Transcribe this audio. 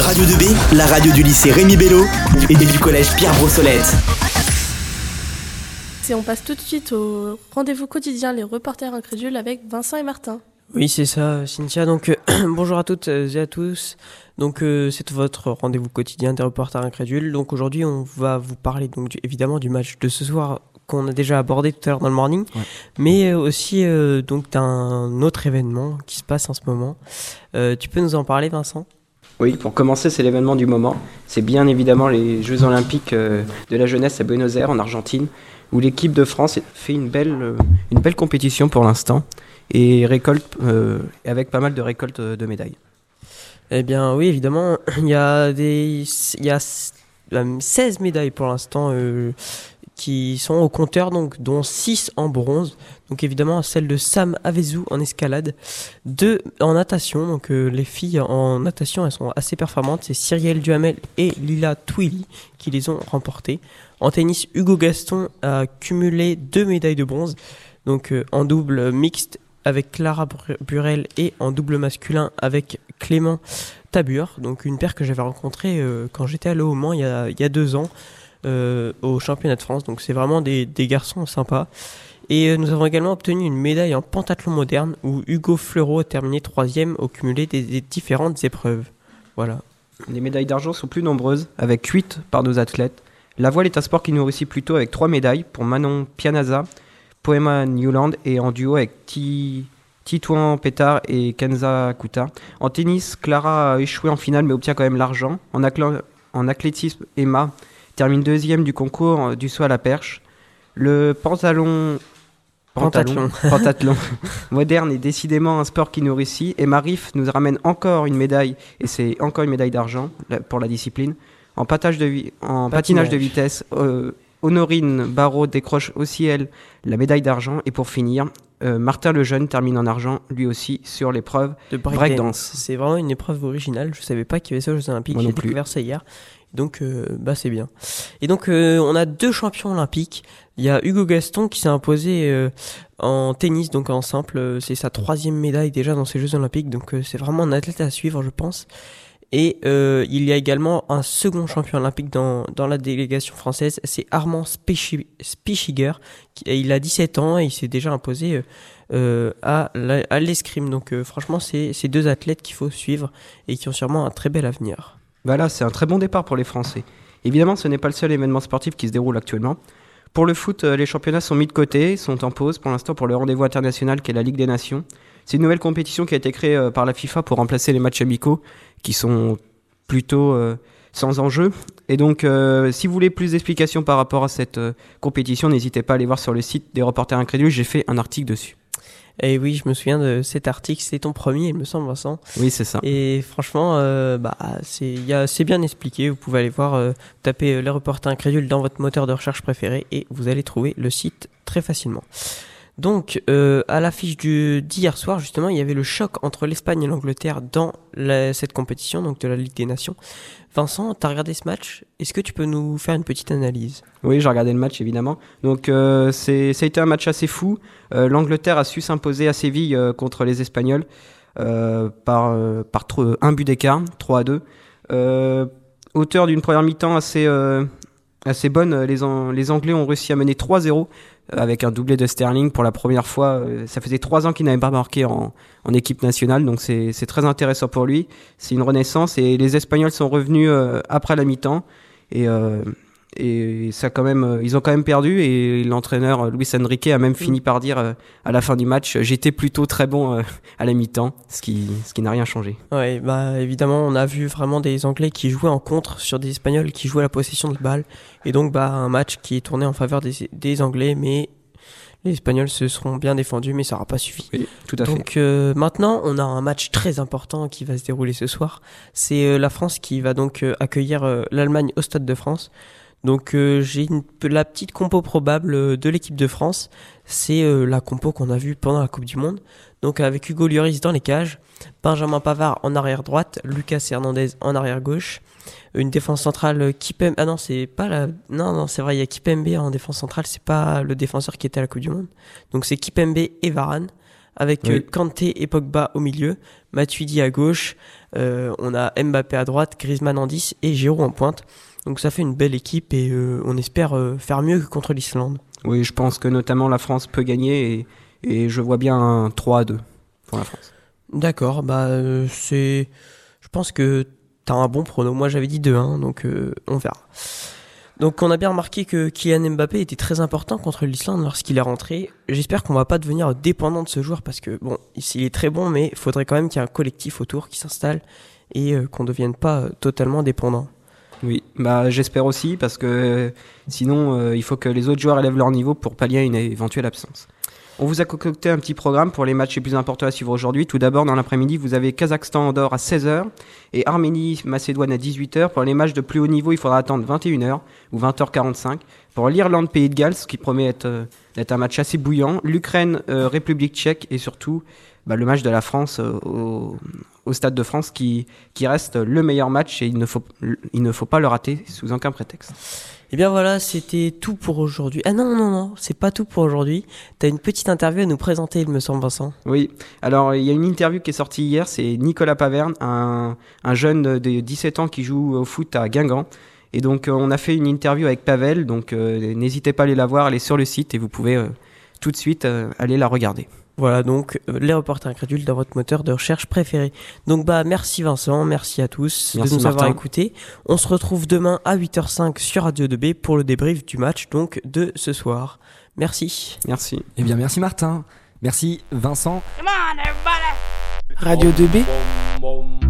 Radio 2B, la radio du lycée Rémi Bello et du collège Pierre Brossolette. Et on passe tout de suite au rendez-vous quotidien Les Reporters Incrédules avec Vincent et Martin. Oui, c'est ça, Cynthia. Donc, euh, bonjour à toutes et à tous. Donc, euh, c'est votre rendez-vous quotidien des reporters incrédules. Donc, aujourd'hui, on va vous parler donc évidemment du match de ce soir qu'on a déjà abordé tout à l'heure dans le morning, mais euh, aussi donc d'un autre événement qui se passe en ce moment. tu peux nous en parler, Vincent? Oui, pour commencer, c'est l'événement du moment. C'est bien évidemment les Jeux Olympiques de la jeunesse à Buenos Aires, en Argentine, où l'équipe de France fait une belle, une belle compétition pour l'instant et récolte euh, avec pas mal de récoltes de médailles. Eh bien oui, évidemment, il y a des il y a 16 euh, médailles pour l'instant euh, qui sont au compteur donc dont 6 en bronze. Donc évidemment celle de Sam Avezou en escalade, 2 en natation. Donc les filles en natation, elles sont assez performantes, c'est Cyrielle Duhamel et Lila Twilly qui les ont remportées. En tennis, Hugo Gaston a cumulé deux médailles de bronze. Donc en double mixte, avec Clara Burel et en double masculin avec Clément Tabur, donc une paire que j'avais rencontrée euh, quand j'étais allé au Mans il y a, il y a deux ans euh, au championnat de France. Donc c'est vraiment des, garçons sympas. Et euh, nous avons également obtenu une médaille en pentathlon moderne où Hugo Fleureau a terminé troisième au cumulé des, différentes épreuves. Voilà. Les médailles d'argent sont plus nombreuses, avec 8 par nos athlètes. La voile est un sport qui nous réussit plutôt avec trois médailles pour Manon Pianaza, Poema Newland et en duo avec Titouan Pétard et Kenza Kuta. En tennis, Clara a échoué en finale mais obtient quand même l'argent. En, en, athlétisme, Emma termine deuxième du concours euh, du saut à la perche. Le pantalon moderne est décidément un sport qui nous réussit. Et Marif nous ramène encore une médaille, et c'est encore une médaille d'argent pour la discipline. En, patinage de, en patinage. de vitesse, euh, Honorine Barrault décroche aussi, elle, la médaille d'argent. Et pour finir, euh, Martin Lejeune termine en argent, lui aussi, sur l'épreuve de breakdance. c'est vraiment une épreuve originale. Je savais pas qu'il y avait ça aux Jeux Olympiques. J'ai découvert ça hier. Donc, euh, bah, c'est bien. Et donc, euh, on a deux champions olympiques. Il y a Hugo Gaston qui s'est imposé en tennis, donc en simple. C'est sa troisième médaille déjà dans ces Jeux Olympiques. Donc, c'est vraiment un athlète à suivre, je pense. Et euh, il y a également un second champion olympique dans, dans la délégation française, c'est Armand Spichiger. il a 17 ans et il s'est déjà imposé euh, euh à, l'escrime. Donc franchement, c'est deux athlètes qu'il faut suivre et qui ont sûrement un très bel avenir. Voilà, c'est un très bon départ pour les Français. Évidemment, ce n'est pas le seul événement sportif qui se déroule actuellement. Pour le foot, les championnats sont mis de côté, sont en pause pour l'instant pour le rendez-vous international qui est la Ligue des Nations. C'est une nouvelle compétition qui a été créée par la FIFA pour remplacer les matchs amicaux qui sont plutôt euh, sans enjeu. Et donc, euh, si vous voulez plus d'explications par rapport à cette euh, compétition, n'hésitez pas à aller voir sur le site des reporters incrédules. J'ai fait un article dessus. Et oui, je me souviens de cet article. C'est ton premier, il me semble, Vincent. Oui, c'est ça. Et franchement, bah, c'est bien expliqué. Vous pouvez aller voir, taper les reporters incrédules dans votre moteur de recherche préféré et vous allez trouver le site très facilement. Donc, euh, à l'affiche d'hier soir, justement, il y avait le choc entre l'Espagne et l'Angleterre dans cette compétition, donc de la Ligue des Nations. Vincent, tu as regardé ce match? Est-ce que tu peux nous faire une petite analyse? Oui, j'ai regardé le match, évidemment. Donc, euh, ça a été un match assez fou. Euh, L'Angleterre a su s'imposer à Séville contre les Espagnols par, par un but d'écart, 3 à 2. auteur d'une première mi-temps assez, assez bonne, les, les Anglais ont réussi à mener 3-0 avec un doublé de Sterling pour la première fois. Euh, ça faisait trois ans qu'il n'avait pas marqué en, en, équipe nationale, donc c'est très intéressant pour lui. C'est une renaissance et les Espagnols sont revenus euh, après la mi-temps et euh, et ça quand même, ils ont quand même perdu et l'entraîneur Luis Enrique a même fini par dire à la fin du match, j'étais plutôt très bon à la mi-temps, ce qui, ce qui n'a rien changé. Ouais, bah évidemment, on a vu vraiment des Anglais qui jouaient en contre sur des Espagnols qui jouaient la possession de balle et donc bah un match qui est tourné en faveur des, des Anglais, mais les Espagnols se seront bien défendus, mais ça n'aura pas suffi. Oui, tout à Donc euh, maintenant, on a un match très important qui va se dérouler ce soir. C'est euh, la France qui va donc accueillir l'Allemagne au Stade de France. Donc euh, j'ai la petite compo probable euh, de l'équipe de France, c'est euh, la compo qu'on a vue pendant la Coupe du Monde. Donc avec Hugo Lloris dans les cages, Benjamin Pavard en arrière droite, Lucas Hernandez en arrière gauche, une défense centrale Kipembe ah non c'est pas la non non c'est vrai il y a Kipembe en défense centrale, c'est pas le défenseur qui était à la Coupe du Monde. Donc c'est Kipembe et Varane avec Oui. euh, Kanté et Pogba au milieu, Matuidi à gauche, euh, on a Mbappé à droite, Griezmann en 10 et Giroud en pointe. Donc ça fait une belle équipe et euh, on espère euh, faire mieux que contre l'Islande. Oui, je pense que notamment la France peut gagner et, et je vois bien un 3 à 2 pour la France. D'accord, bah euh, c'est... Je pense que t'as un bon prono. Moi j'avais dit 2-1, donc euh, on verra. Donc on a bien remarqué que Kylian Mbappé était très important contre l'Islande lorsqu'il est rentré. J'espère qu'on va pas devenir dépendant de ce joueur parce que bon, il est très bon, mais il faudrait quand même qu'il y ait un collectif autour qui s'installe et euh, qu'on ne devienne pas totalement dépendant. Oui, bah j'espère aussi parce que euh, sinon euh, il faut que les autres joueurs élèvent leur niveau pour pallier à une éventuelle absence. On vous a concocté un petit programme pour les matchs les plus importants à suivre aujourd'hui. Tout d'abord, dans l'après-midi, vous avez Kazakhstan-Andorre à 16h et Arménie-Macédoine à 18h. Pour les matchs de plus haut niveau, il faudra attendre 21h ou 20h45. Pour l'Irlande-Pays de Galles, ce qui promet être, euh, d'être un match assez bouillant. L'Ukraine-République tchèque et surtout bah, le match de la France euh, au, au Stade de France qui, qui reste le meilleur match et il ne faut, il ne faut pas le rater sous aucun prétexte. Et bien voilà, c'était tout pour aujourd'hui. Ah non, non, non, c'est pas tout pour aujourd'hui. T'as une petite interview à nous présenter, il me semble, Vincent. Oui, alors il y a une interview qui est sortie hier, c'est Nicolas Paverne, un, un jeune de 17 ans qui joue au foot à Guingamp. Et donc euh, on a fait une interview avec Pavel, donc euh, n'hésitez pas à aller la voir, elle est sur le site et vous pouvez euh, tout de suite euh, aller la regarder. Voilà, donc euh, les reporters incrédules dans votre moteur de recherche préféré. Donc bah merci Vincent, merci à tous Merci, de nous avoir écoutés. On se retrouve demain à 8h05 sur Radio 2B pour le débrief du match donc de ce soir. Merci. Merci. Eh bien, merci Martin. Merci Vincent. Radio 2B